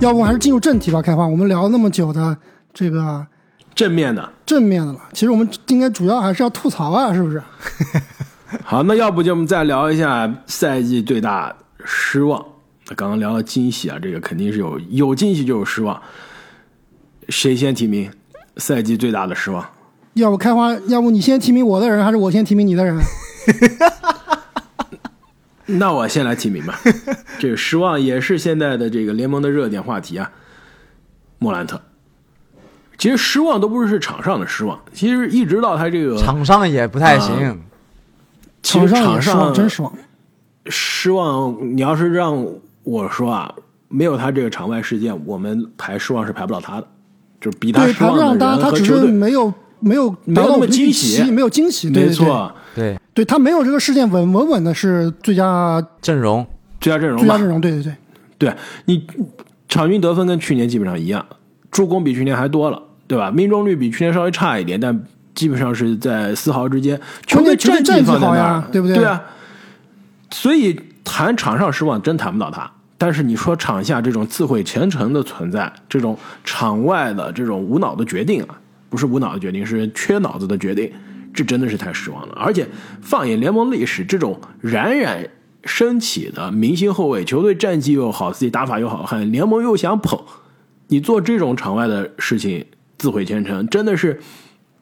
要不还是进入正题吧，开花。我们聊了那么久的这个正面的，正面的了，其实我们今天主要还是要吐槽啊，是不是？好，那要不就我们再聊一下赛季最大失望。刚刚聊了惊喜啊，这个肯定是有有惊喜就有失望。谁先提名赛季最大的失望？要不开花，要不你先提名我的人，还是我先提名你的人？那我先来提名吧。这个失望也是现在的这个联盟的热点话题啊。莫兰特，其实失望都不是场上的失望，其实一直到他这个场上也不太行。其实场上真失望，失望。你要是让我说啊，没有他这个场外事件，我们排失望是排不到他的，就是比他失望的人和球队没有没有没有那么惊喜，没有惊喜，没错，对。对他没有这个事件稳稳稳的是最佳阵容，最佳阵容，最佳阵容，对对对，对你场均得分跟去年基本上一样，助攻比去年还多了，对吧？命中率比去年稍微差一点，但基本上是在丝毫之间。球队战绩放在那儿，对不对？对啊，所以谈场上失望真谈不到他，但是你说场下这种自毁前程的存在，这种场外的这种无脑的决定啊，不是无脑的决定，是缺脑子的决定。这真的是太失望了，而且放眼联盟历史，这种冉冉升起的明星后卫，球队战绩又好，自己打法又好，看联盟又想捧，你做这种场外的事情，自毁前程，真的是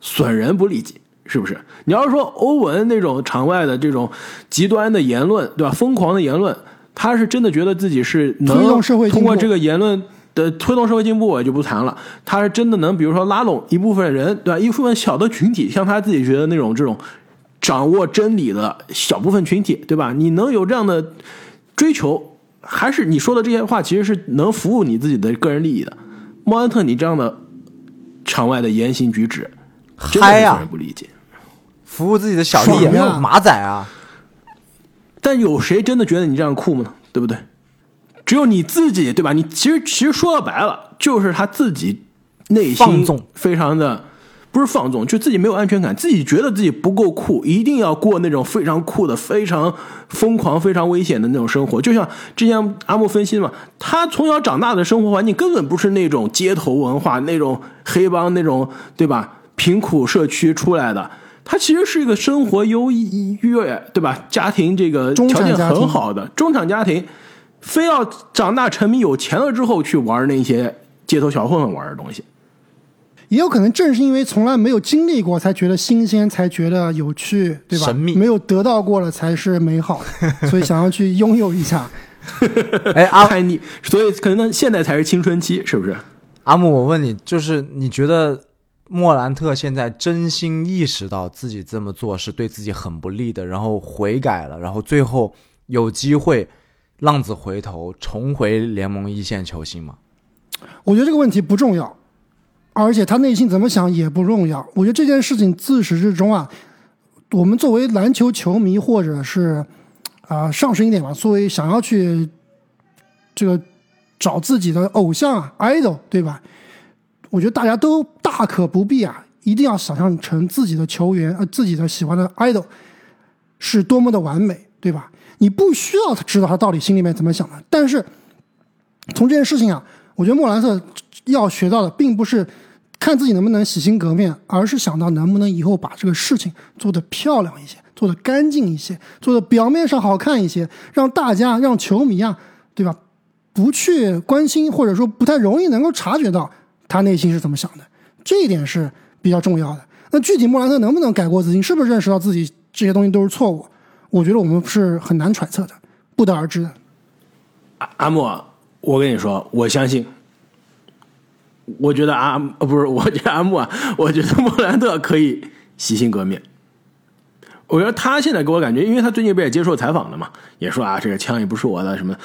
损人不利己，是不是？你要是说欧文那种场外的这种极端的言论，对吧？疯狂的言论，他是真的觉得自己是能通过这个言论。的推动社会进步，我就不谈了。他是真的能，比如说拉拢一部分人，对吧？一部分小的群体，像他自己觉得那种这种掌握真理的小部分群体，对吧？你能有这样的追求，还是你说的这些话，其实是能服务你自己的个人利益的。莫安特，你这样的场外的言行举止，嗨呀，不理解，服务自己的小利益，马仔啊！但有谁真的觉得你这样酷吗？对不对？只有你自己，对吧？你其实其实说到白了，就是他自己内心非常的不是放纵，就自己没有安全感，自己觉得自己不够酷，一定要过那种非常酷的、非常疯狂、非常危险的那种生活。就像之前阿木分析嘛，他从小长大的生活环境根本不是那种街头文化、那种黑帮、那种对吧？贫苦社区出来的，他其实是一个生活优越，对吧？家庭这个条件很好的中产家庭。非要长大成名有钱了之后去玩那些街头小混混玩的东西，也有可能正是因为从来没有经历过，才觉得新鲜，才觉得有趣，对吧？神秘，没有得到过了才是美好，所以想要去拥有一下。哎，阿你，所以可能现在才是青春期，是不是？阿木，我问你，就是你觉得莫兰特现在真心意识到自己这么做是对自己很不利的，然后悔改了，然后最后有机会？浪子回头，重回联盟一线球星吗？我觉得这个问题不重要，而且他内心怎么想也不重要。我觉得这件事情自始至终啊，我们作为篮球球迷，或者是啊上升一点吧，作为想要去这个找自己的偶像啊，idol，对吧？我觉得大家都大可不必啊，一定要想象成自己的球员呃自己的喜欢的 idol 是多么的完美，对吧？你不需要他知道他到底心里面怎么想的，但是从这件事情啊，我觉得莫兰特要学到的并不是看自己能不能洗心革面，而是想到能不能以后把这个事情做得漂亮一些，做得干净一些，做的表面上好看一些，让大家让球迷啊，对吧？不去关心或者说不太容易能够察觉到他内心是怎么想的，这一点是比较重要的。那具体莫兰特能不能改过自新，是不是认识到自己这些东西都是错误？我觉得我们是很难揣测的，不得而知的。阿阿木，我跟你说，我相信。我觉得阿呃不是，我觉得阿木啊，我觉得莫兰特可以洗心革面。我觉得他现在给我感觉，因为他最近不也接受采访了嘛，也说啊，这个枪也不是我的，什么。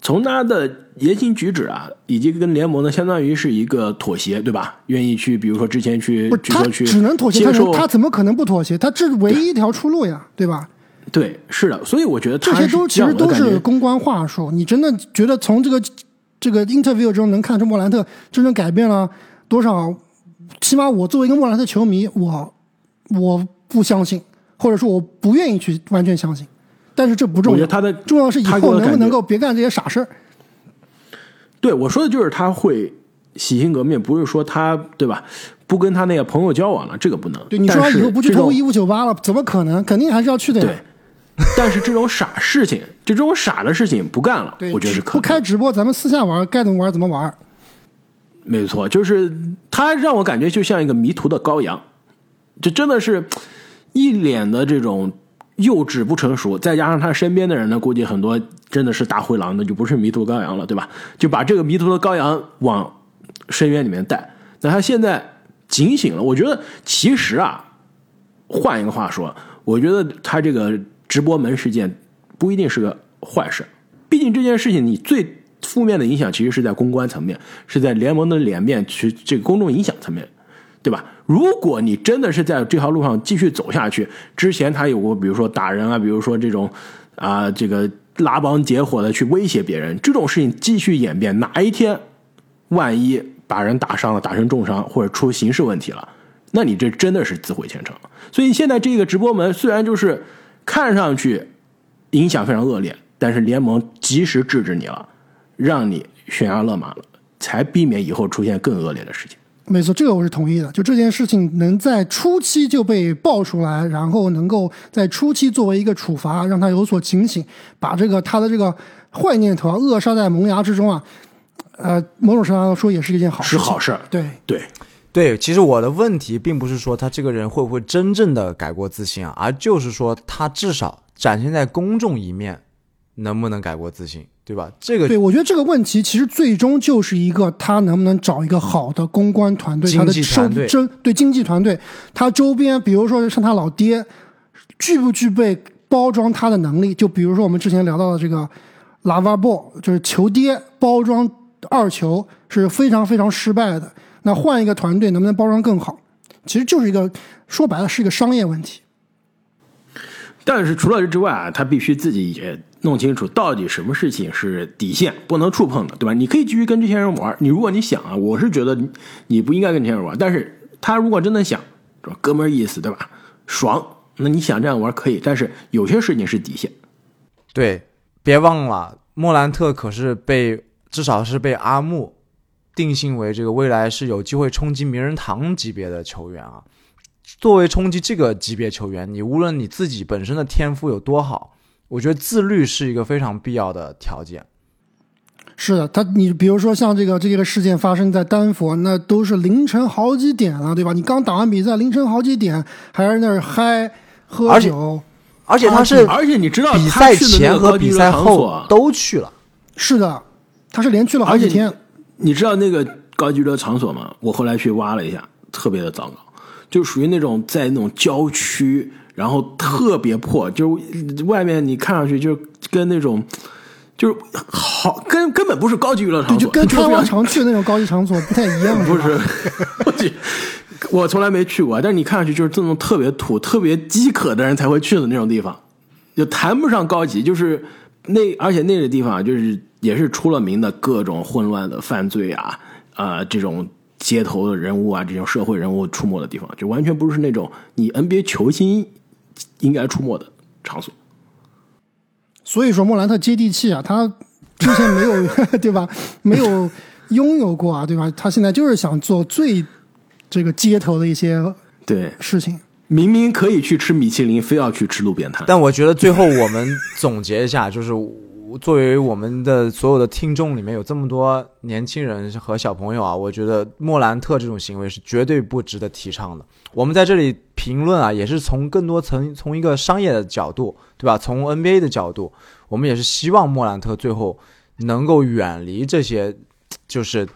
从他的言行举止啊，以及跟联盟呢，相当于是一个妥协，对吧？愿意去，比如说之前去，他只能妥协，他他怎么可能不妥协？他这是唯一一条出路呀，对吧？对，是的，所以我觉得这些都其实都是公关话术。你真的觉得从这个这个 interview 中能看出莫兰特真正改变了多少？起码我作为一个莫兰特球迷，我我不相信，或者说我不愿意去完全相信。但是这不重要，他的重要是以后能不能够别干这些傻事儿。对我说的就是他会洗心革面，不是说他对吧？不跟他那个朋友交往了，这个不能。对，你说他以后不去偷衣服酒吧了，怎么可能？肯定还是要去的呀。对，但是这种傻事情，就这种傻的事情不干了，我觉得是可不开直播，咱们私下玩，该怎么玩怎么玩。没错，就是他让我感觉就像一个迷途的羔羊，这真的是一脸的这种幼稚不成熟，再加上他身边的人呢，估计很多真的是大灰狼，那就不是迷途羔羊了，对吧？就把这个迷途的羔羊往深渊里面带。那他现在警醒了，我觉得其实啊，换一个话说，我觉得他这个直播门事件不一定是个坏事，毕竟这件事情你最负面的影响其实是在公关层面，是在联盟的脸面去这个公众影响层面，对吧？如果你真的是在这条路上继续走下去，之前他有过比如说打人啊，比如说这种啊这个拉帮结伙的去威胁别人，这种事情继续演变，哪一天万一把人打伤了，打成重伤或者出刑事问题了，那你这真的是自毁前程。所以现在这个直播门虽然就是看上去影响非常恶劣，但是联盟及时制止你了，让你悬崖勒马了，才避免以后出现更恶劣的事情。没错，这个我是同意的。就这件事情能在初期就被爆出来，然后能够在初期作为一个处罚，让他有所警醒，把这个他的这个坏念头啊扼杀在萌芽之中啊，呃，某种程度上说也是一件好事。是好事儿对，对，对，其实我的问题并不是说他这个人会不会真正的改过自新啊，而就是说他至少展现在公众一面，能不能改过自新，对吧？这个对，我觉得这个问题其实最终就是一个他能不能找一个好的公关团队，他的周团队周对经济团队，他周边，比如说像他老爹，具不具备包装他的能力？就比如说我们之前聊到的这个拉瓦波，就是球爹包装二球是非常非常失败的。那换一个团队能不能包装更好？其实就是一个说白了是一个商业问题。但是除了这之外啊，他必须自己也弄清楚到底什么事情是底线，不能触碰的，对吧？你可以继续跟这些人玩，你如果你想啊，我是觉得你你不应该跟这些人玩，但是他如果真的想？哥们儿意思，对吧？爽，那你想这样玩可以，但是有些事情是底线。对，别忘了莫兰特可是被至少是被阿木定性为这个未来是有机会冲击名人堂级别的球员啊。作为冲击这个级别球员，你无论你自己本身的天赋有多好，我觉得自律是一个非常必要的条件。是的，他你比如说像这个这个事件发生在丹佛，那都是凌晨好几点了，对吧？你刚打完比赛，凌晨好几点还在那儿嗨喝而且酒，而且他是而且你知道比赛前和比赛后啊都去了。是的，他是连去了好几天。你知道那个高级娱乐场所吗？我后来去挖了一下，特别的糟糕，就属于那种在那种郊区，然后特别破，就是外面你看上去就跟那种就是好根根本不是高级娱乐，场所，就跟开非常往常去的那种高级场所 不太一样，不是，我去，我从来没去过，但是你看上去就是这种特别土、特别饥渴的人才会去的那种地方，就谈不上高级，就是那而且那个地方就是也是出了名的各种混乱的犯罪啊啊、这种街头的人物啊，这种社会人物出没的地方，就完全不是那种你 NBA 球星应该出没的场所。所以说莫兰特接地气啊，他之前没有 对吧？没有拥有过啊，对吧？他现在就是想做最这个街头的一些对，事情。明明可以去吃米其林，非要去吃路边摊。但我觉得最后我们总结一下，就是作为我们的所有的听众里面有这么多年轻人和小朋友啊，我觉得莫兰特这种行为是绝对不值得提倡的。我们在这里评论啊，也是从更多层从一个商业的角度，对吧？从 NBA 的角度，我们也是希望莫兰特最后能够远离这些，就是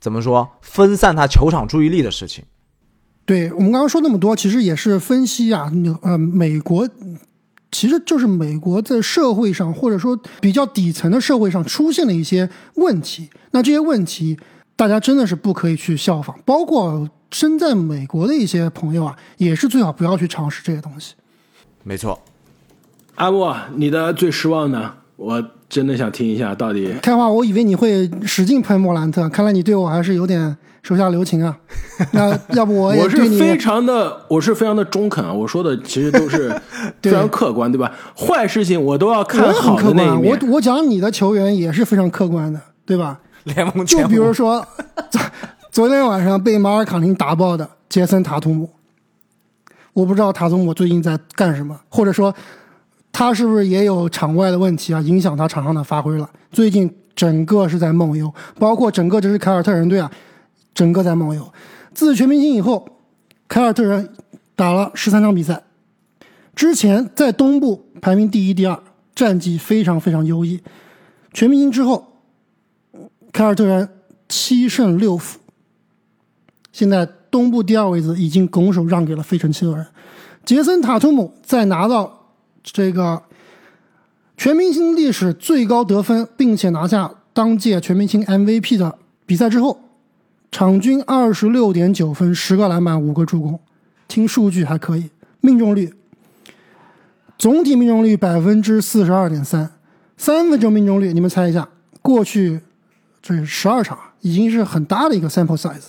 怎么说分散他球场注意力的事情。对我们刚刚说那么多，其实也是分析啊，呃，美国其实就是美国在社会上或者说比较底层的社会上出现了一些问题。那这些问题，大家真的是不可以去效仿，包括身在美国的一些朋友啊，也是最好不要去尝试这些东西。没错，阿布，你的最失望呢？我真的想听一下，到底开话，我以为你会使劲喷莫兰特，看来你对我还是有点手下留情啊。那 要不我也我是对你非常的，我是非常的中肯啊！我说的其实都是 非常客观，对吧？坏事情我都要看很好的那一客观啊，面。我我讲你的球员也是非常客观的，对吧？联盟就比如说昨昨天晚上被马尔卡宁打爆的杰森塔图姆，我不知道塔图姆最近在干什么，或者说他是不是也有场外的问题啊，影响他场上的发挥了？最近整个是在梦游，包括整个这支凯尔特人队啊，整个在梦游。自全明星以后，凯尔特人打了十三场比赛，之前在东部排名第一、第二，战绩非常非常优异。全明星之后，凯尔特人七胜六负，现在东部第二位置已经拱手让给了费城七六人。杰森塔图姆在拿到这个全明星历史最高得分，并且拿下当届全明星 MVP 的比赛之后，场均二十六点九分，十个篮板，五个助攻，听数据还可以，命中率总体命中率百分之四十二点三，三分球命中率，你们猜一下，过去这十二场已经是很大的一个 sample size，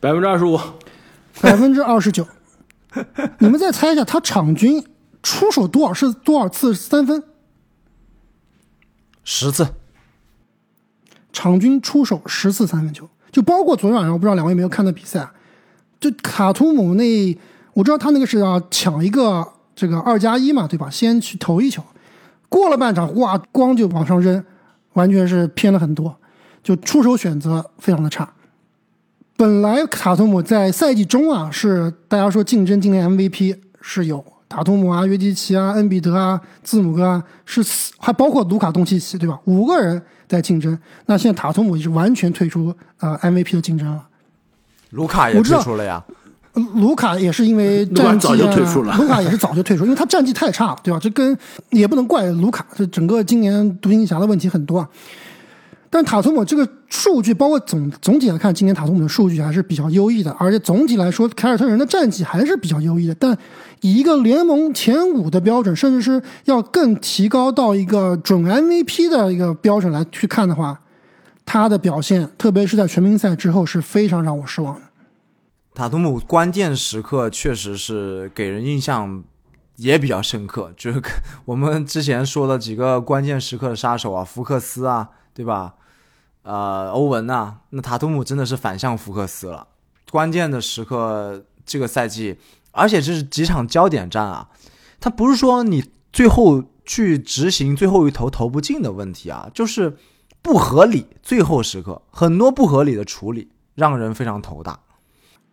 百分之二十五，百分之二十九。你们再猜一下，他场均出手多少？是多少次三分？十次，场均出手十次三分球，就包括昨天晚上，我不知道两位有没有看到比赛？就卡图姆那，我知道他那个是要抢一个这个二加一嘛，对吧？先去投一球，过了半场，哇，光就往上扔，完全是偏了很多，就出手选择非常的差。本来卡图姆在赛季中啊，是大家说竞争今年 MVP 是有塔图姆啊、约基奇啊、恩比德啊、字母哥啊，是还包括卢卡东契奇，对吧？五个人在竞争。那现在塔图姆已经完全退出呃 MVP 的竞争了。卢卡也退出了呀。呃卢卡也是因为 战绩、啊、早就退出了卢卡也是早就退出，因为他战绩太差了，对吧？这跟也不能怪卢卡，这整个今年独行侠的问题很多啊。但塔图姆这个数据，包括总总体来看，今年塔图姆的数据还是比较优异的，而且总体来说，凯尔特人的战绩还是比较优异的。但以一个联盟前五的标准，甚至是要更提高到一个准 MVP 的一个标准来去看的话，他的表现，特别是在全明星赛之后，是非常让我失望的。塔图姆关键时刻确实是给人印象也比较深刻，就是我们之前说的几个关键时刻的杀手啊，福克斯啊，对吧？呃，欧文呐、那塔图姆真的是反向福克斯了。关键的时刻，这个赛季，而且这是几场焦点战啊，他不是说你最后去执行最后一投投不进的问题啊，就是不合理。最后时刻很多不合理的处理，让人非常头大。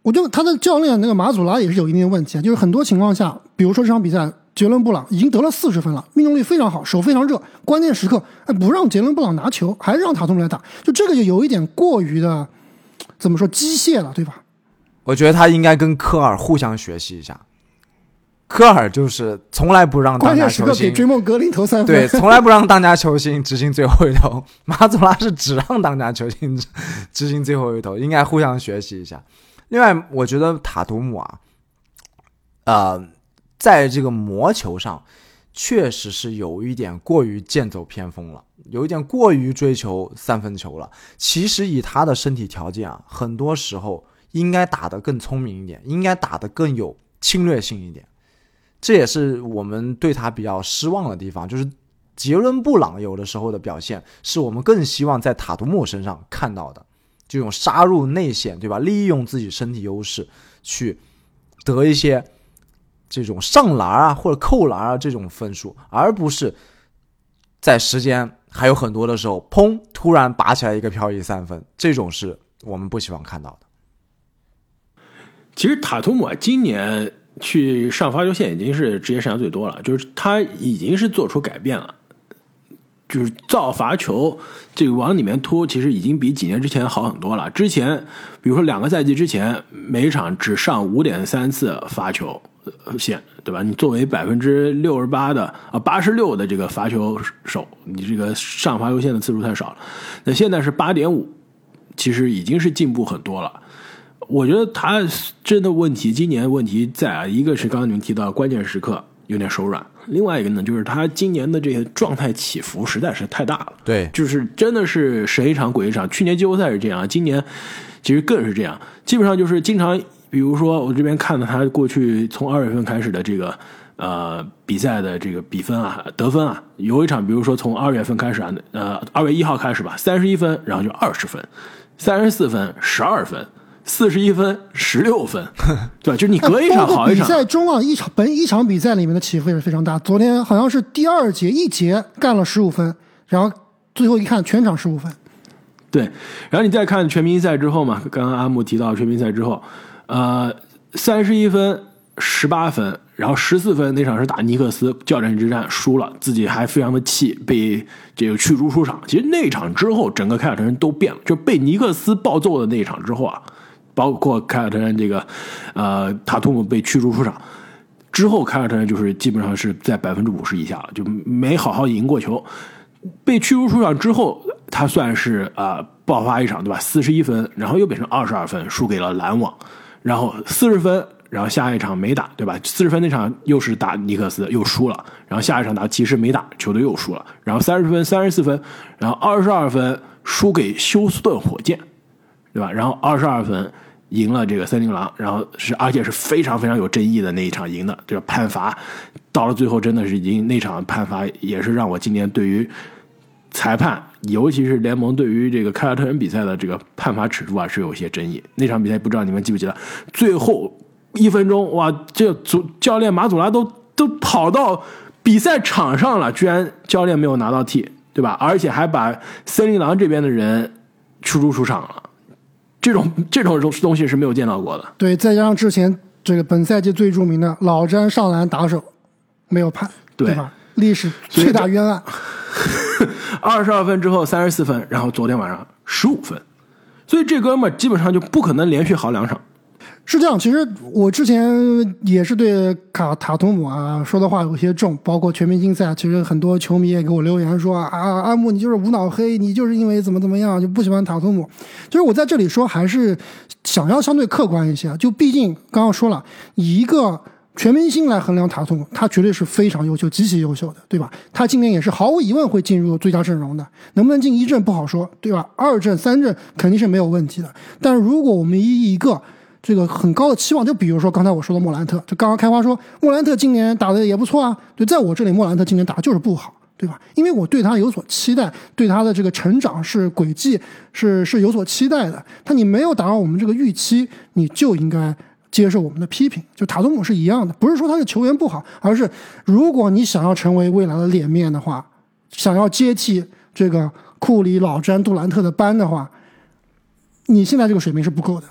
我觉得他的教练那个马祖拉也是有一定的问题啊，就是很多情况下，比如说这场比赛，杰伦布朗已经得了四十分了，命中率非常好，手非常热，关键时刻哎不让杰伦布朗拿球，还是让塔图姆来打，就这个就有一点过于的怎么说机械了，对吧？我觉得他应该跟科尔互相学习一下。科尔就是从来不让当家球星，追梦格林投三分，对，从来不让当家球星执行最后一投。马祖拉是只让当家球星执执行最后一投，应该互相学习一下。另外，我觉得塔图姆啊，呃，在这个魔球上，确实是有一点过于剑走偏锋了，有一点过于追求三分球了。其实以他的身体条件啊，很多时候应该打得更聪明一点，应该打得更有侵略性一点。这也是我们对他比较失望的地方，就是杰伦布朗有的时候的表现，是我们更希望在塔图姆身上看到的，这种杀入内线，对吧？利用自己身体优势去得一些这种上篮啊或者扣篮啊这种分数，而不是在时间还有很多的时候，砰，突然拔起来一个漂移三分，这种是我们不希望看到的。其实塔图姆，今年去上罚球线已经是职业生涯最多了，就是他已经是做出改变了，就是造罚球这个往里面突，其实已经比几年之前好很多了。之前比如说两个赛季之前，每场只上五点三次罚球线，对吧？你作为百分之六十八的啊八十六的这个罚球手，你这个上罚球线的次数太少了。那现在是八点五，其实已经是进步很多了。我觉得他真的问题，今年问题在啊，一个是刚刚你们提到关键时刻有点手软，另外一个呢就是他今年的这些状态起伏实在是太大了，对，就是真的是神一场鬼一场。去年季后赛是这样，今年其实更是这样，基本上就是经常，比如说我这边看到他过去从二月份开始的这个呃比赛的这个比分啊得分啊，有一场比如说从二月份开始啊，呃二月一号开始吧，三十一分，然后就二十分，三十四分十二分。四十一分，十六分，对吧？就是你隔一场好一场。比赛中啊，一场本一场比赛里面的起伏也是非常大。昨天好像是第二节一节干了十五分，然后最后一看全场十五分。对，然后你再看全明星赛之后嘛，刚刚阿木提到全明星赛之后，呃，三十一分，十八分，然后十四分那场是打尼克斯教练之战输了，自己还非常的气，被这个驱逐出场。其实那场之后，整个凯尔特人都变了，就被尼克斯暴揍的那一场之后啊。包括凯尔特人这个，呃，塔图姆被驱逐出场之后，凯尔特人就是基本上是在百分之五十以下了，就没好好赢过球。被驱逐出场之后，他算是啊爆发一场，对吧？四十一分，然后又变成二十二分，输给了篮网。然后四十分，然后下一场没打，对吧？四十分那场又是打尼克斯，又输了。然后下一场打骑士没打，球队又输了。然后三十分，三十四分，然后二十二分输给休斯顿火箭，对吧？然后二十二分。赢了这个森林狼，然后是而且是非常非常有争议的那一场赢的，这个判罚到了最后真的是已经那场判罚也是让我今年对于裁判，尤其是联盟对于这个凯尔特人比赛的这个判罚尺度啊是有些争议。那场比赛不知道你们记不记得，最后一分钟哇，这主教练马祖拉都都跑到比赛场上了，居然教练没有拿到 T，对吧？而且还把森林狼这边的人驱逐出场了。这种 这种东东西是没有见到过的。对，再加上之前这个本赛季最著名的老詹上篮打手没有判，对吧？历史最大冤案。二十二分之后三十四分，然后昨天晚上十五分，所以这哥们基本上就不可能连续好两场。是这样，其实我之前也是对卡塔图姆啊说的话有些重，包括全明星赛，其实很多球迷也给我留言说啊，阿木你就是无脑黑，你就是因为怎么怎么样就不喜欢塔图姆。就是我在这里说，还是想要相对客观一些，就毕竟刚刚说了，以一个全明星来衡量塔图姆，他绝对是非常优秀、极其优秀的，对吧？他今年也是毫无疑问会进入最佳阵容的，能不能进一阵不好说，对吧？二阵、三阵肯定是没有问题的。但是如果我们以一个这个很高的期望，就比如说刚才我说的莫兰特，就刚刚开花说莫兰特今年打的也不错啊。对，在我这里莫兰特今年打的就是不好，对吧？因为我对他有所期待，对他的这个成长是轨迹是是有所期待的。他你没有达到我们这个预期，你就应该接受我们的批评。就塔图姆是一样的，不是说他的球员不好，而是如果你想要成为未来的脸面的话，想要接替这个库里、老詹、杜兰特的班的话，你现在这个水平是不够的。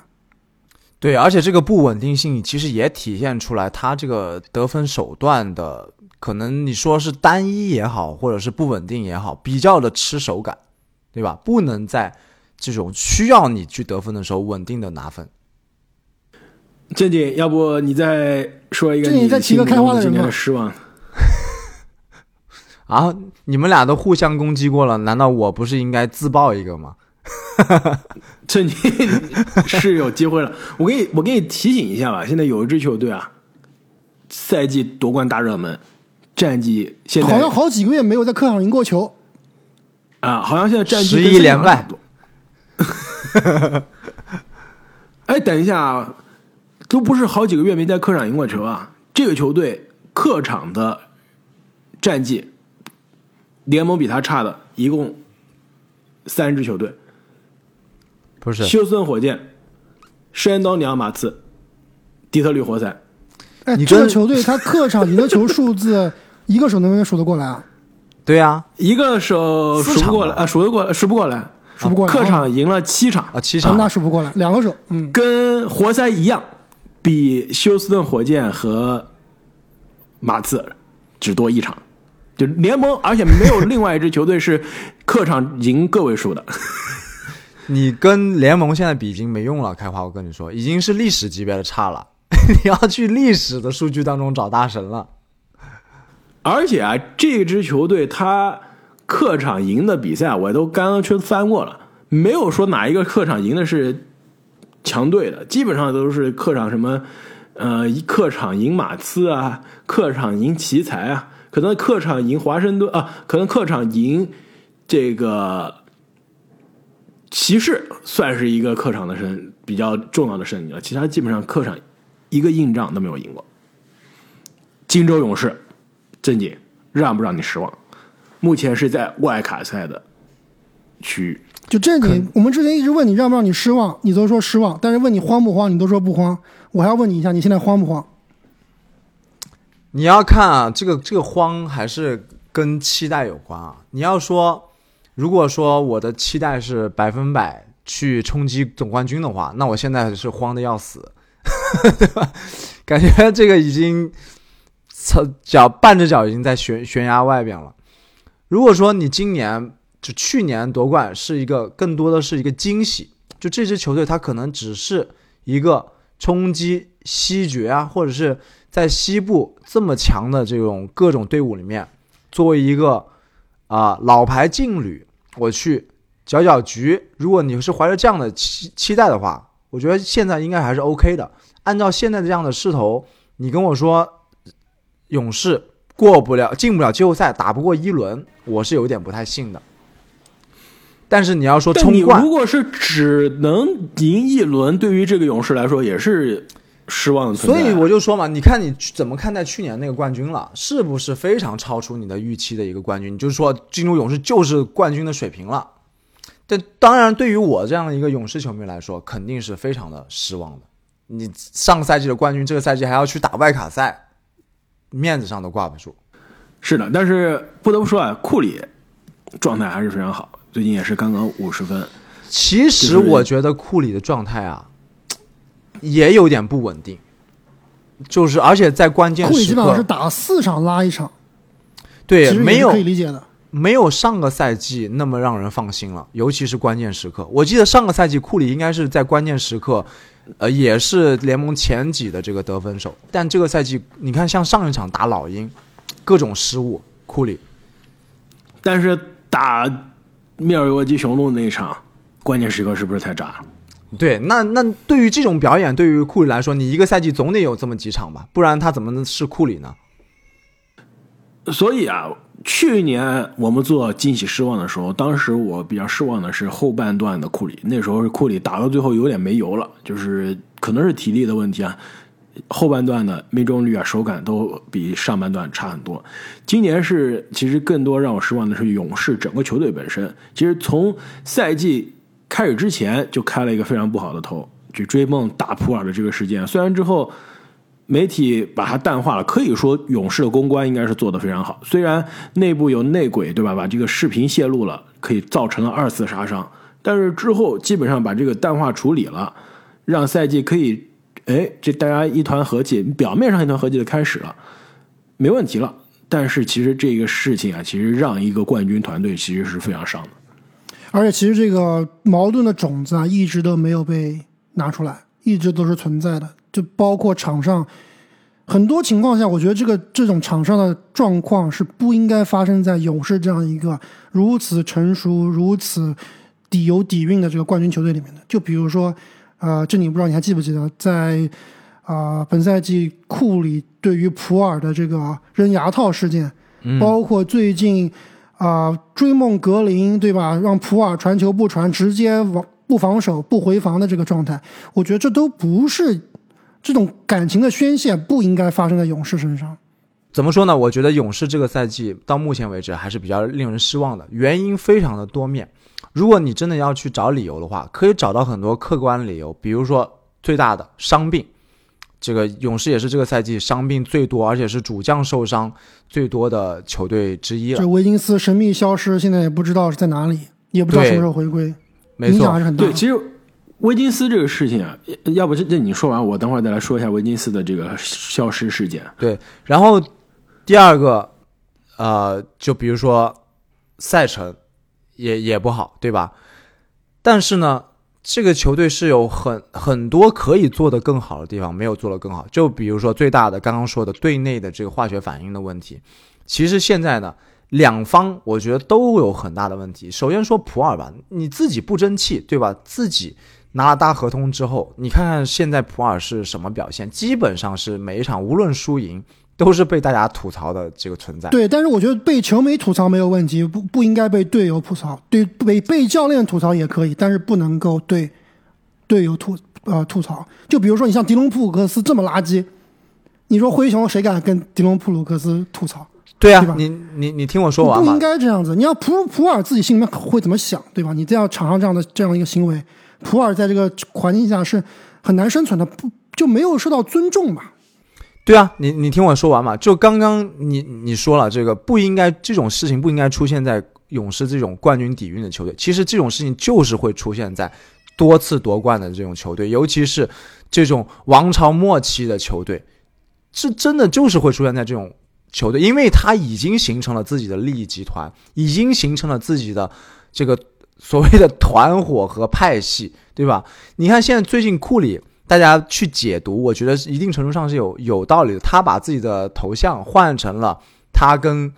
对，而且这个不稳定性其实也体现出来，他这个得分手段的可能你说是单一也好，或者是不稳定也好，比较的吃手感，对吧？不能在这种需要你去得分的时候稳定的拿分。正经，要不你再说一个正经再提个开花的今年的失望？啊，你们俩都互相攻击过了，难道我不是应该自爆一个吗？这你是有机会了。我给你，我给你提醒一下吧。现在有一支球队啊，赛季夺冠大热门，战绩现在好像好几个月没有在客场赢过球啊，好像现在战绩十一连败。哎，等一下啊，都不是好几个月没在客场赢过球啊。这个球队客场的战绩，联盟比他差的一共三支球队。不是休斯顿火箭、山东尼奥马刺、底特律活塞。哎，这个球队他客场赢的球数字，一个手能不能数得过来啊？对呀，一个手数不过来啊，数得过数不过来，数不过来。客场赢了七场啊，七场那数不过来，两个手，嗯，跟活塞一样，比休斯顿火箭和马刺只多一场，就联盟，而且没有另外一支球队是客场赢个位数的。你跟联盟现在比已经没用了，开花，我跟你说，已经是历史级别的差了。你要去历史的数据当中找大神了。而且啊，这支球队他客场赢的比赛，我都刚刚去翻过了，没有说哪一个客场赢的是强队的，基本上都是客场什么，呃，客场赢马刺啊，客场赢奇才啊，可能客场赢华盛顿啊，可能客场赢这个。骑士算是一个客场的胜比较重要的胜利了，其他基本上客场一个硬仗都没有赢过。金州勇士，正经让不让你失望？目前是在外卡赛的区域。就这你，我们之前一直问你让不让你失望，你都说失望；但是问你慌不慌，你都说不慌。我还要问你一下，你现在慌不慌？你要看啊，这个这个慌还是跟期待有关啊。你要说，如果说我的期待是百分百去冲击总冠军的话，那我现在是慌的要死，对吧？感觉这个已经脚半只脚已经在悬悬崖外边了。如果说你今年就去年夺冠是一个更多的是一个惊喜，就这支球队它可能只是一个冲击西决啊，或者是。在西部这么强的这种各种队伍里面，作为一个啊老牌劲旅，我去搅搅局。如果你是怀着这样的期期待的话，我觉得现在应该还是 OK 的。按照现在这样的势头，你跟我说勇士过不了、进不了季后赛、打不过一轮，我是有点不太信的。但是你要说冲冠，如果是只能赢一轮，对于这个勇士来说也是。失望的所以我就说嘛，你看你怎么看待去年那个冠军了？是不是非常超出你的预期的一个冠军？你就是说进入勇士就是冠军的水平了。但当然，对于我这样的一个勇士球迷来说，肯定是非常的失望的。你上个赛季的冠军，这个赛季还要去打外卡赛，面子上都挂不住。是的，但是不得不说啊，库里状态还是非常好，最近也是刚刚五十分。其实我觉得库里的状态啊。也有点不稳定，就是而且在关键时刻，基本上是打四场拉一场，对，没有可以理解的，没有上个赛季那么让人放心了，尤其是关键时刻。我记得上个赛季库里应该是在关键时刻，呃，也是联盟前几的这个得分手，但这个赛季你看，像上一场打老鹰，各种失误，库里，但是打密尔沃基雄鹿那一场关键时刻是不是太炸了？对，那那对于这种表演，对于库里来说，你一个赛季总得有这么几场吧，不然他怎么能是库里呢？所以啊，去年我们做惊喜失望的时候，当时我比较失望的是后半段的库里，那时候是库里打到最后有点没油了，就是可能是体力的问题啊，后半段的命中率啊、手感都比上半段差很多。今年是其实更多让我失望的是勇士整个球队本身，其实从赛季。开始之前就开了一个非常不好的头，去追梦打普尔的这个事件。虽然之后媒体把它淡化了，可以说勇士的公关应该是做的非常好。虽然内部有内鬼，对吧？把这个视频泄露了，可以造成了二次杀伤，但是之后基本上把这个淡化处理了，让赛季可以，哎，这大家一团和气，表面上一团和气的开始了，没问题了。但是其实这个事情啊，其实让一个冠军团队其实是非常伤的。而且，其实这个矛盾的种子啊，一直都没有被拿出来，一直都是存在的。就包括场上很多情况下，我觉得这个这种场上的状况是不应该发生在勇士这样一个如此成熟、如此底有底蕴的这个冠军球队里面的。就比如说，呃，这你不知道你还记不记得，在啊本赛季库里对于普尔的这个扔牙套事件，包括最近。啊，追梦格林对吧？让普尔传球不传，直接防不防守不回防的这个状态，我觉得这都不是这种感情的宣泄，不应该发生在勇士身上。怎么说呢？我觉得勇士这个赛季到目前为止还是比较令人失望的，原因非常的多面。如果你真的要去找理由的话，可以找到很多客观理由，比如说最大的伤病。这个勇士也是这个赛季伤病最多，而且是主将受伤最多的球队之一了。这维金斯神秘消失，现在也不知道是在哪里，也不知道什么时候回归，影响还是很大。对，其实维金斯这个事情啊，要不这这你说完，我等会儿再来说一下维金斯的这个消失事件。对，然后第二个，呃，就比如说赛程也也不好，对吧？但是呢。这个球队是有很很多可以做的更好的地方，没有做的更好。就比如说最大的刚刚说的队内的这个化学反应的问题。其实现在呢，两方我觉得都有很大的问题。首先说普尔吧，你自己不争气，对吧？自己拿了大合同之后，你看看现在普尔是什么表现？基本上是每一场无论输赢。都是被大家吐槽的这个存在。对，但是我觉得被球迷吐槽没有问题，不不应该被队友吐槽。对，被被教练吐槽也可以，但是不能够对队友吐呃吐槽。就比如说你像迪隆普鲁克斯这么垃圾，你说灰熊谁敢跟迪隆普鲁克斯吐槽？对啊对，你你你听我说完嘛不应。该这样子。你要普普尔自己心里面会怎么想，对吧？你这样场上这样的这样一个行为，普尔在这个环境下是很难生存的，不就没有受到尊重嘛？对啊，你你听我说完嘛。就刚刚你你说了，这个不应该这种事情不应该出现在勇士这种冠军底蕴的球队。其实这种事情就是会出现在多次夺冠的这种球队，尤其是这种王朝末期的球队，这真的就是会出现在这种球队，因为他已经形成了自己的利益集团，已经形成了自己的这个所谓的团伙和派系，对吧？你看现在最近库里。大家去解读，我觉得一定程度上是有有道理的。他把自己的头像换成了他跟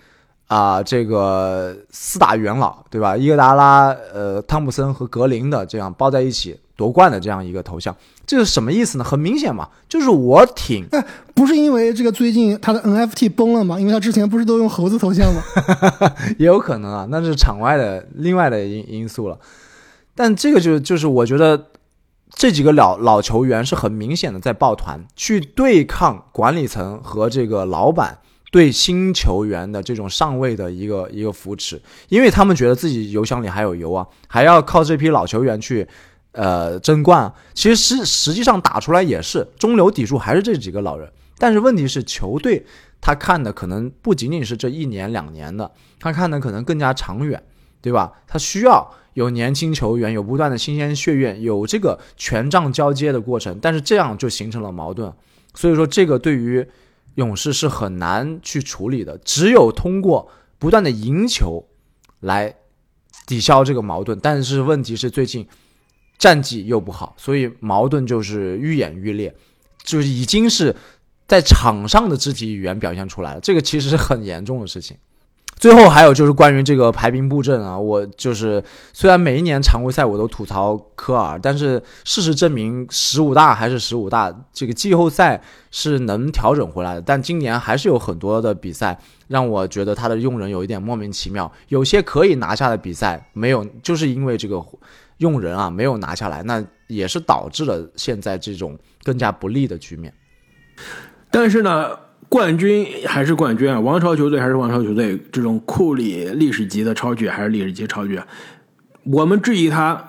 啊、这个四大元老，对吧？伊格达拉、呃汤普森和格林的这样包在一起夺冠的这样一个头像，这是什么意思呢？很明显嘛，就是我挺哎，不是因为这个最近他的 NFT 崩了吗？因为他之前不是都用猴子头像吗？也有可能啊，那是场外的另外的因因素了。但这个就就是我觉得这几个老老球员是很明显的在抱团去对抗管理层和这个老板对新球员的这种上位的一个一个扶持，因为他们觉得自己油箱里还有油啊，还要靠这批老球员去呃争冠。其实实实际上打出来也是中流砥柱，还是这几个老人。但是问题是球队他看的可能不仅仅是这一年两年的，他看的可能更加长远，对吧？他需要有年轻球员，有不断的新鲜血液，有这个权杖交接的过程，但是这样就形成了矛盾。所以说，这个对于勇士是很难去处理的，只有通过不断的赢球来抵消这个矛盾。但是问题是最近战绩又不好，所以矛盾就是愈演愈烈，就是已经是在场上的肢体语言表现出来了，这个其实是很严重的事情。最后还有就是关于这个排兵布阵啊，我就是虽然每一年常规赛我都吐槽科尔，但是事实证明十五大还是十五大，这个季后赛是能调整回来的。但今年还是有很多的比赛让我觉得他的用人有一点莫名其妙，有些可以拿下的比赛没有，就是因为这个用人啊没有拿下来，那也是导致了现在这种更加不利的局面。但是呢，冠军还是冠军啊，王朝球队还是王朝球队，这种库里历史级的超巨还是历史级超巨啊。我们质疑他、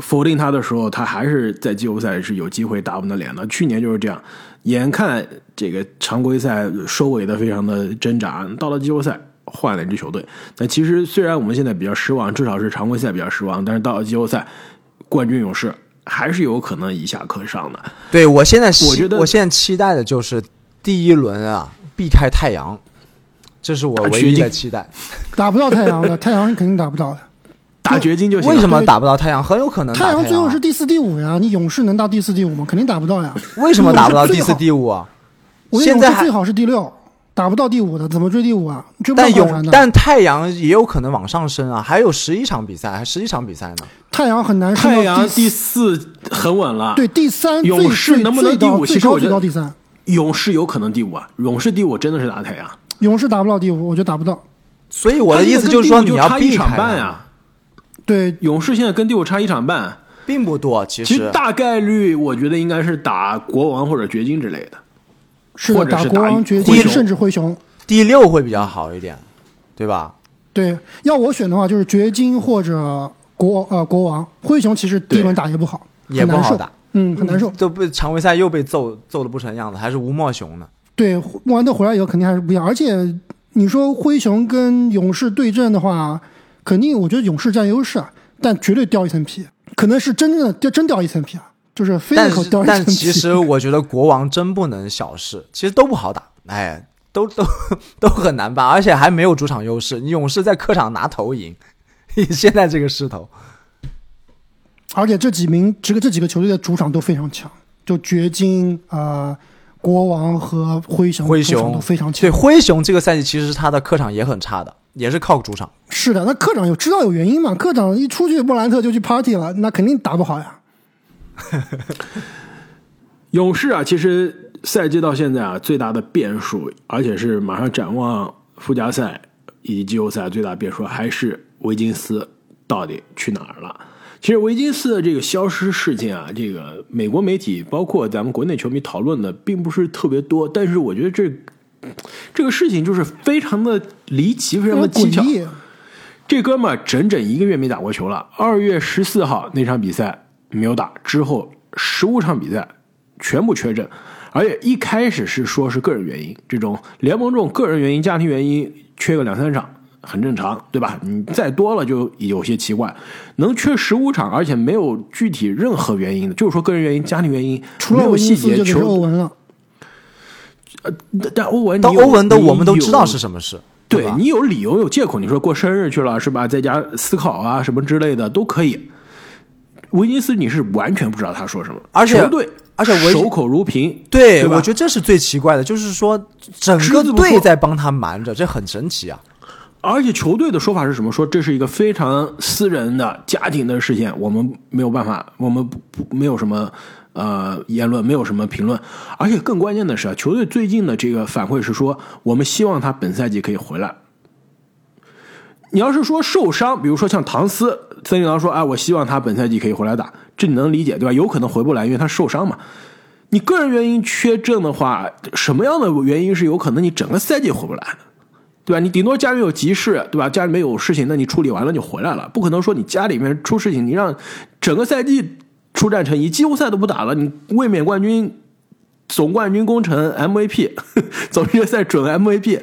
否定他的时候，他还是在季后赛是有机会打我们的脸的。去年就是这样，眼看这个常规赛收尾的非常的挣扎，到了季后赛换了一支球队。但其实虽然我们现在比较失望，至少是常规赛比较失望，但是到了季后赛，冠军勇士还是有可能以下可上的。对我现在我觉得我现在期待的就是第一轮啊，避开太阳，这是我唯一的期待。打不到太阳的，太阳是肯定打不到的。打掘金就行。为什么打不到太阳？很有可能打太阳最后啊是第四、第五呀，你勇士能到第四、第五吗？肯定打不到呀。为什么打不到第四、第五啊？现在还勇士最好是第六，打不到第五的，怎么追第五啊？追不到但靠山的。勇但太阳也有可能往上升啊，还有十一场比赛，还十一场比赛呢。太阳很难升到太阳第第四很稳了，对第三，勇士能不能第五最高其实我觉得最高第三，勇士有可能第五啊，勇士第五真的是打太阳。勇士打不到第五，我觉得打不到。所以我的意思就是说，你要差一场半啊。对，勇士现在跟第五差一场半，并不多。其实其实大概率我觉得应该是打国王或者掘金之类的。是的，或者是打打国王、掘金，甚至灰熊。第六会比较好一点，对吧？对，要我选的话，就是掘金或者国呃国王。灰熊其实第一轮打也不好，也难受不好打，嗯，很难受。就被常规赛又被揍揍的不成样子，还是吴莫雄呢。对，莫兰特回来以后肯定还是不一样。而且你说灰熊跟勇士对阵的话，肯定我觉得勇士占优势啊，但绝对掉一层皮，可能是真正的掉真掉一层皮啊，就是飞了口但是但掉一层皮。其实我觉得国王真不能小视，其实都不好打，哎，都都 都很难办，而且还没有主场优势。你勇士在客场拿头赢，现在这个势头，而且这几名这个这几个球队的主场都非常强，就掘金啊、呃国王和灰熊灰主场熊都非常强对。灰熊这个赛季其实他的客场也很差的，也是靠主场。是的，那客场有知道有原因嘛？客场一出去莫兰特就去 party 了，那肯定打不好呀。勇士啊，其实赛季到现在啊，最大的变数，而且是马上展望附加赛以及季后赛最大变数，还是维金斯到底去哪儿了？其实维金斯的这个消失事件啊，这个美国媒体包括咱们国内球迷讨论的并不是特别多，但是我觉得这这个事情就是非常的离奇，非常的蹊跷。这哥们整整一个月没打过球了。二月十四号那场比赛没有打，之后十五场比赛全部缺阵，而且一开始是说是个人原因，这种联盟这种个人原因、家庭原因缺个两三场很正常，对吧？你再多了就有些奇怪。能缺十五场，而且没有具体任何原因的，就是说个人原因、家庭原因，除了没有细节就是欧。文了。但但欧文，到欧文的我们都知道是什么事，吧对你有理由有借口，你说过生日去了是吧？在家思考啊什么之类的都可以。维尼斯你是完全不知道他说什么，而且球队而且维守口如瓶，对，对我觉得这是最奇怪的，就是说整个队在帮他瞒着，这很神奇啊。而且球队的说法是什么？说这是一个非常私人的家庭的事件，我们没有办法，我们不不没有什么呃言论，没有什么评论。而且更关键的是啊，球队最近的这个反馈是说，我们希望他本赛季可以回来。你要是说受伤，比如说像唐斯，森林狼说，哎，我希望他本赛季可以回来打，这你能理解对吧？有可能回不来，因为他受伤嘛。你个人原因缺阵的话，什么样的原因是有可能你整个赛季回不来的？对吧？你顶多家里有急事，对吧？家里面有事情，那你处理完了就回来了，不可能说你家里面出事情，你让整个赛季出战成疑，季后赛都不打了，你卫冕冠军、总冠军功臣、MVP、总决赛准 MVP，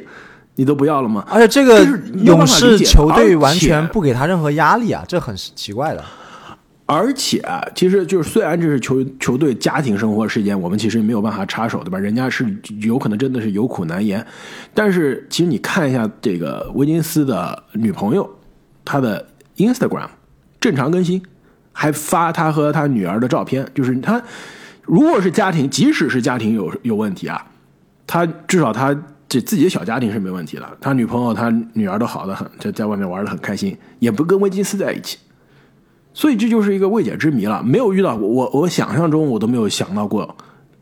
你都不要了吗？而且这个勇士球队完全不给他任何压力啊，这很奇怪的。而且啊，其实就是虽然这是球球队家庭生活事件，我们其实没有办法插手，对吧？人家是有可能真的是有苦难言，但是其实你看一下这个威金斯的女朋友，她的 Instagram 正常更新，还发他和他女儿的照片，就是他如果是家庭，即使是家庭有有问题啊，他至少他这自己的小家庭是没问题的，他女朋友他女儿都好的很，在在外面玩的很开心，也不跟威金斯在一起。所以这就是一个未解之谜了，没有遇到过我，我想象中我都没有想到过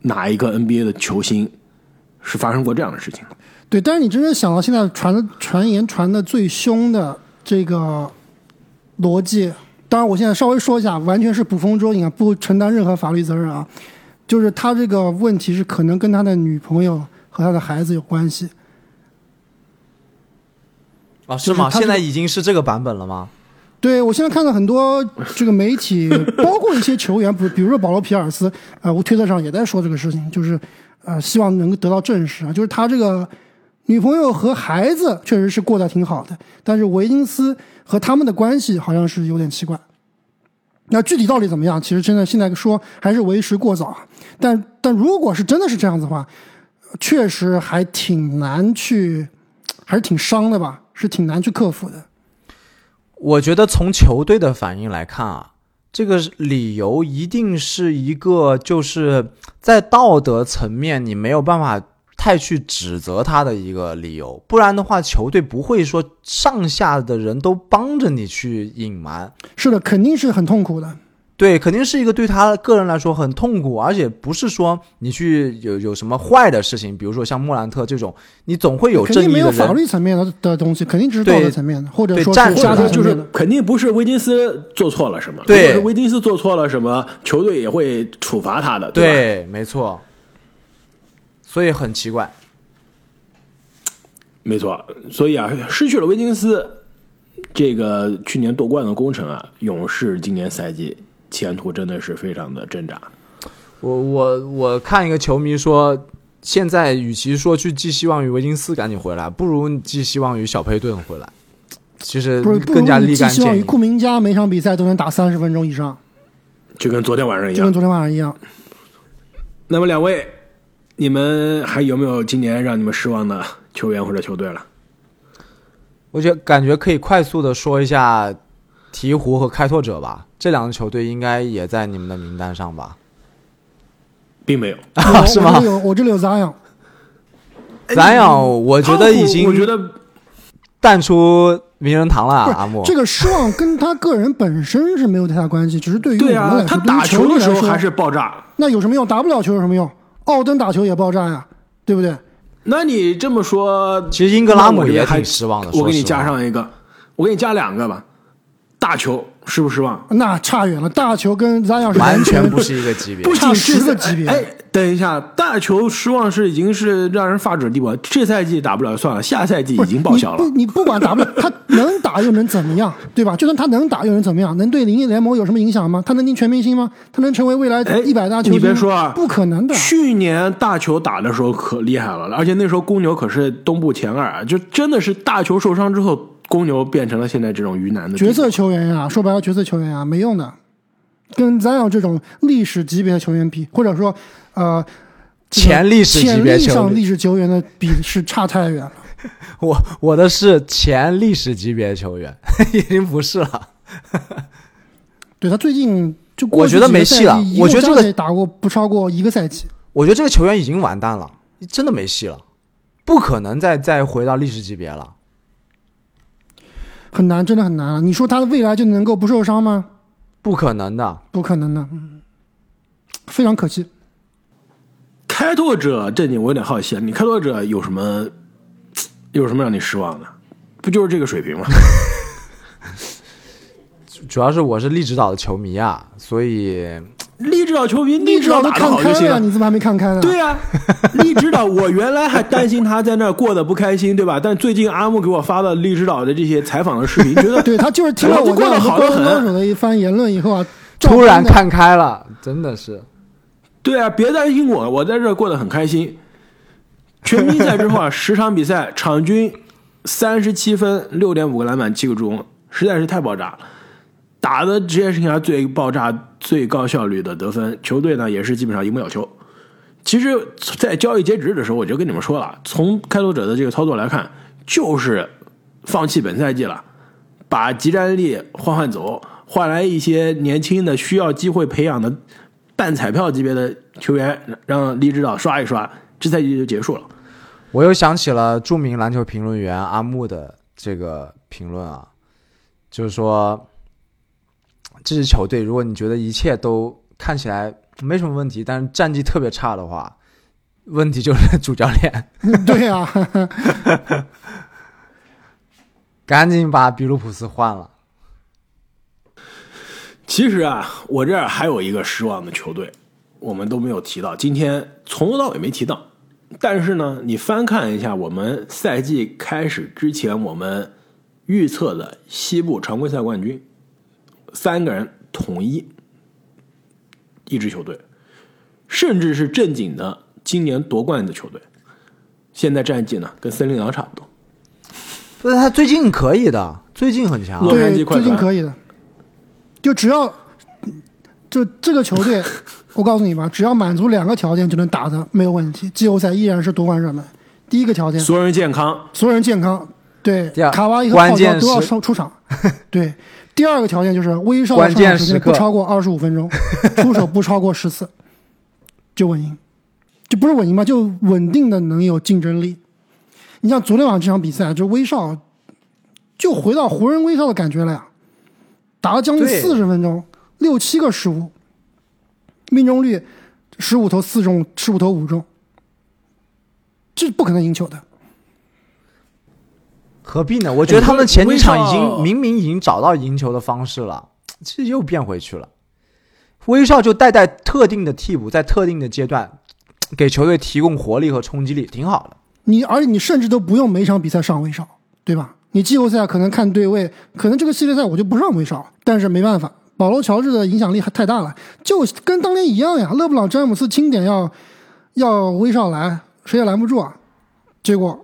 哪一个 NBA 的球星是发生过这样的事情。对，但是你真正想到现在传的传言传的最凶的这个逻辑，当然我现在稍微说一下，完全是捕风捉影啊，不承担任何法律责任啊。就是他这个问题是可能跟他的女朋友和他的孩子有关系。啊，是吗？就是现在已经是这个版本了吗？对我现在看到很多这个媒体，包括一些球员，比比如说保罗皮尔斯，呃，我推特上也在说这个事情，就是呃，希望能够得到证实啊，就是他这个女朋友和孩子确实是过得挺好的，但是维金斯和他们的关系好像是有点奇怪。那具体到底怎么样？其实真的现在说还是为时过早啊。但但如果是真的是这样子的话，确实还挺难去，还是挺伤的吧，是挺难去克服的。我觉得从球队的反应来看啊，这个理由一定是一个就是在道德层面你没有办法太去指责他的一个理由，不然的话，球队不会说上下的人都帮着你去隐瞒。是的，肯定是很痛苦的。对，肯定是一个对他个人来说很痛苦，而且不是说你去有有什么坏的事情，比如说像莫兰特这种，你总会有肯定没有。法律层面的的东西，肯定只是道德层面的，或者说对战是家庭术来就是。肯定不是威金斯做错了什么，对威金斯做错了什么，球队也会处罚他的，对吧？对，没错。所以很奇怪。没错，所以啊，失去了威金斯这个去年夺冠的功臣啊，勇士今年赛季前途真的是非常的挣扎。我我我看一个球迷说，现在与其说去寄希望于维金斯赶紧回来，不如寄希望于小佩顿回来。其实更加你立竿见影。希望于库明加每场比赛都能打三十分钟以上，就跟昨天晚上一样。就跟昨天晚上一样。那么两位，你们还有没有今年让你们失望的球员或者球队了？我觉得感觉可以快速的说一下鹈鹕和开拓者吧，这两个球队应该也在你们的名单上吧？并没有。我是吗我这里有我这里有 Zion，咱养我觉得已经我觉得淡出名人堂了啊，阿木。这个失望跟他个人本身是没有太大关系，只是对于我对啊，们来说，他打球的时候还是爆炸。那有什么用？打不了球有什么用？奥登打球也爆炸呀，对不对？那你这么说，其实英格拉姆也挺失望的。我给你加上一个，我给你加两个吧。大球失不失望？那差远了。大球跟 Zion 是完全全不是一个级别。差仅是十个级别哎，等一下，大球失望是已经是让人发指的地步。这赛季打不了算了，下赛季已经报销了你。不，你不管打不了，他能打又能怎么样，对吧？就算他能打又能怎么样？能对林业联盟有什么影响吗？他能进全明星吗？他能成为未来哎一百大球星？你别说啊不可能的。去年大球打的时候可厉害了，而且那时候公牛可是东部前二啊，就真的是大球受伤之后，公牛变成了现在这种鱼腩的角色球员呀、说白了，角色球员啊、没用的。跟 Zion 这种历史级别的球员比，或者说，呃，前历史级别球员潜力上历史球员的比是差太远了。我我的是前历史级别球员，已经不是了。对他最近就我觉得没戏了我觉得这个打过不超过一个赛季。我觉得这个球员已经完蛋了，真的没戏了，不可能再再回到历史级别了。很难，真的很难啊！你说他的未来就能够不受伤吗？不可能的，不可能的，嗯，非常可惜。开拓者正经，我有点好奇，啊，你开拓者有什么有什么让你失望的？不就是这个水平吗？主要是我是利指导的球迷啊，所以利指导球迷，利利指导都看开了。你怎么还没看开呢？对呀、利指导，我原来还担心他在那儿过得不开心，对吧？但最近阿木给我发了利指导的这些采访的视频，觉得 对他就是听了我过得好得很高手的一番言论以后啊，突然看开了，真的是。对啊，别担心我，我在这儿过得很开心。全明星赛之后啊，十场比赛场均三十七分、六点五个篮板、七个助攻，实在是太爆炸了。打的职业生涯最爆炸、最高效率的得分，球队呢也是基本上赢不了球。其实，在交易截止日的时候，我就跟你们说了，从开拓者的这个操作来看，就是放弃本赛季了，把集战力换换走，换来一些年轻的需要机会培养的半彩票级别的球员，让李指导刷一刷，这赛季就结束了。我又想起了著名篮球评论员阿木的这个评论啊，就是说，这支球队如果你觉得一切都看起来没什么问题，但是战绩特别差的话，问题就是主教练，对呀、赶紧把比卢普斯换了。其实啊，我这儿还有一个失望的球队，我们都没有提到，今天从头到尾没提到。但是呢，你翻看一下我们赛季开始之前我们预测的西部常规赛冠军，三个人统一一支球队，甚至是正经的今年夺冠的球队，现在战绩呢跟森林狼差不多。不是他最近可以的，最近很强。洛杉矶对，快船最近可以的。就只要就这个球队，我告诉你吧，只要满足两个条件就能打他没有问题，季后赛依然是夺冠热门。第一个条件，所有人健康，所有人健康，对，卡哇伊和泡关键椒都要时上出场。对，第二个条件就是威少的上场时间不超过二十五分钟，出手不超过十次，就稳赢，就不是稳赢吧，就稳定的能有竞争力。你像昨天晚上这场比赛，就威少就回到湖人威少的感觉了呀，打了将近对。四十分钟，六七个失误，命中率十五投四中，十五投五中，这不可能赢球的。何必呢？我觉得他们 前几场已经明明已经找到赢球的方式了，这又变回去了。威少就带带特定的替补，在特定的阶段 给球队提供活力和冲击力，挺好的。你而且你甚至都不用每场比赛上威少，对吧？你季后赛可能看对位，可能这个系列赛我就不上威少，但是没办法，保罗乔治的影响力还太大了，就跟当年一样呀。勒布朗詹姆斯钦点要要威少来，谁也拦不住啊。结果只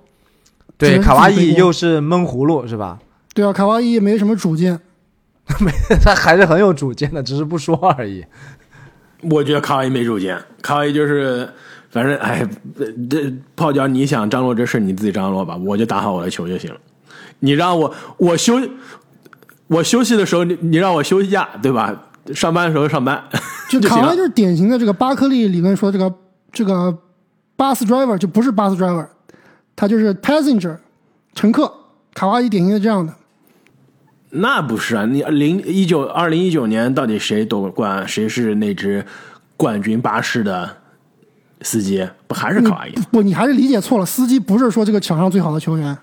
对，卡哇伊又是闷葫芦是吧？对啊，卡哇伊也没什么主见，没 他还是很有主见的，只是不说而已。我觉得卡哇伊没主见，卡哇伊就是反正哎，这泡椒你想张罗这事你自己张罗吧，我就打好我的球就行了。你让我我休我休息的时候，你你让我休息假对吧？上班的时候上班 就。卡哇伊就是典型的这个巴克利理论说这个这个 bus driver 就不是 bus driver，他就是 passenger 乘客，卡哇伊典型的这样的。那不是啊，你零一九二零一九年到底谁夺冠？谁是那只冠军巴士的司机？不还是卡哇伊？不，你还是理解错了。司机不是说这个场上最好的球员，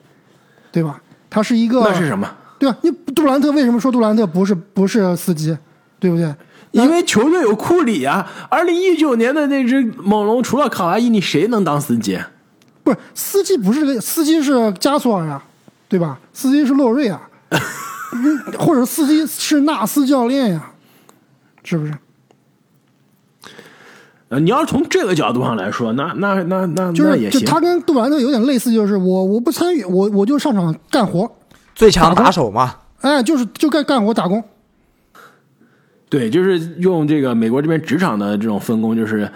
对吧？他是一个，那是什么？对吧？你杜兰特为什么说杜兰特不是不是司机，对不对？因为球队有库里啊。二零一九年的那只猛龙，除了卡哇伊，你谁能当司机？不是司机，不是这个司机是加索尔呀，对吧？司机是洛瑞啊，嗯 或者司机是纳斯教练呀，是不是？呃，你要是从这个角度上来说，那那那那就是就那也行。他跟杜兰特有点类似，就是我我不参与，我我就上场干活，最强打手嘛，哎，就是就干干活打工。对，就是用这个美国这边职场的这种分工，就是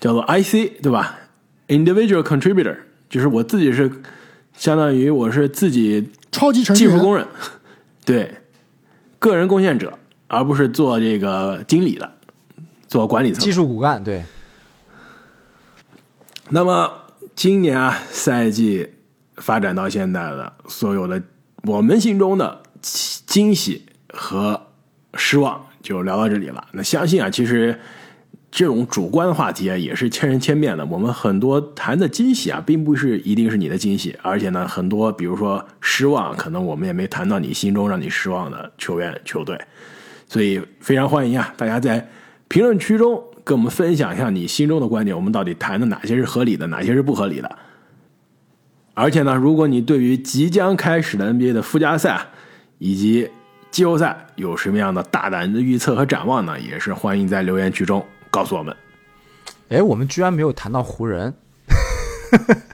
叫做 IC，对吧？Individual Contributor，就是我自己是相当于我是自己超级技术工人，对，个人贡献者，而不是做这个经理的，做管理层技。术骨干，对，那么今年啊，赛季发展到现在的所有的我们心中的惊喜和失望，就聊到这里了。那相信啊，其实这种主观的话题啊，也是千人千面的。我们很多谈的惊喜啊，并不是一定是你的惊喜，而且呢，很多比如说失望，可能我们也没谈到你心中让你失望的球员球队。所以非常欢迎啊，大家在评论区中跟我们分享一下你心中的观点，我们到底谈的哪些是合理的，哪些是不合理的。而且呢，如果你对于即将开始的 NBA 的附加赛以及季后赛有什么样的大胆的预测和展望呢，也是欢迎在留言区中告诉我们。哎，我们居然没有谈到湖人，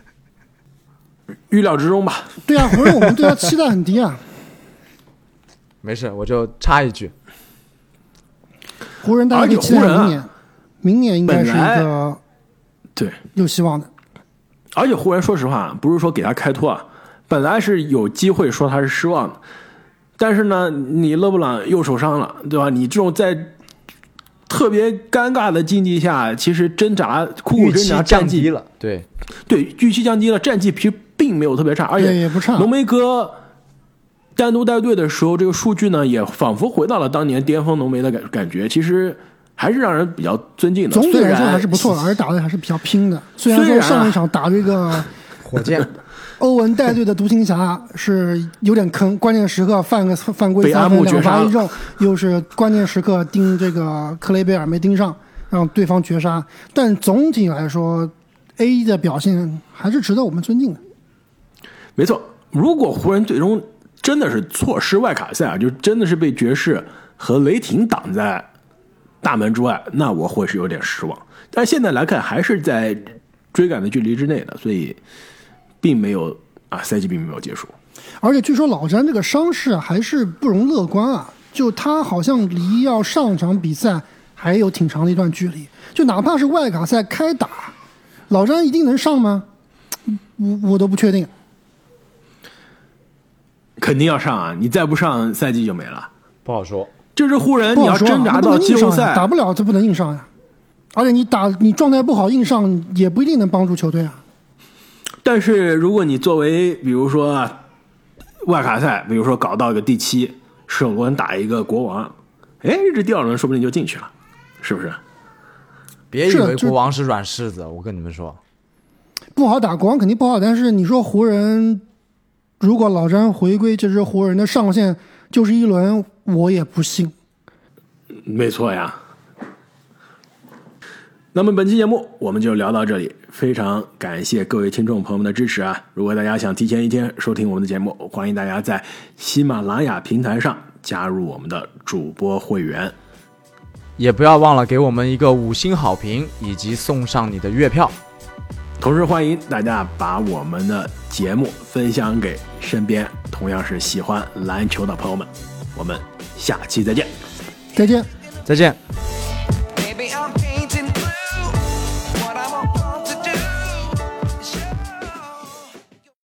预料之中吧，对啊，湖人我们对他期待很低啊。没事，我就插一句，湖人大家可以期待明年，明年应该是一个对，有希望的。而且湖人说实话，不是说给他开脱啊，本来是有机会说他是失望的，但是呢，你勒布朗又受伤了，对吧？你这种在特别尴尬的境地下，其实挣扎苦苦挣扎，战绩降低了，对，对预期降低了，战绩其实并没有特别差，而且也也不差浓眉哥单独带队的时候，这个数据呢也仿佛回到了当年巅峰浓眉的感感觉，其实还是让人比较尊敬的。总体来说还是不错的，而且打的还是比较拼的。虽然说上一场打这个火箭 欧文带队的独行侠是有点坑，关键时刻犯个犯规被阿三分两罚一中，又是关键时刻盯这个克雷贝尔没盯上，让对方绝杀。但总体来说，A 的表现还是值得我们尊敬的。没错，如果湖人最终真的是错失外卡赛啊，就真的是被爵士和雷霆挡在大门之外，那我会是有点失望。但现在来看，还是在追赶的距离之内的，所以并没有啊，赛季并没有结束。而且据说老詹这个伤势啊还是不容乐观啊，就他好像离要上场比赛还有挺长的一段距离。就哪怕是外卡赛开打，老詹一定能上吗？我我都不确定。肯定要上啊！你再不上，赛季就没了。不好说。这支湖人，你要挣扎到季后赛，打不了就不能硬上呀。而且你打你状态不好硬上也不一定能帮助球队啊。但是如果你作为比如说啊外卡赛，比如说搞到一个第七，首轮打一个国王，哎，这第二轮说不定就进去了，是不是？别以为国王是软柿子，我跟你们说，不好打，国王肯定不好。但是你说湖人，如果老詹回归，这支湖人的上限就是一轮，我也不信。没错呀。那么本期节目我们就聊到这里，非常感谢各位听众朋友们的支持啊！如果大家想提前一天收听我们的节目，欢迎大家在喜马拉雅平台上加入我们的主播会员。也不要忘了给我们一个五星好评，以及送上你的月票。同时欢迎大家把我们的节目分享给身边同样是喜欢篮球的朋友们。我们下期再见。再见。再见。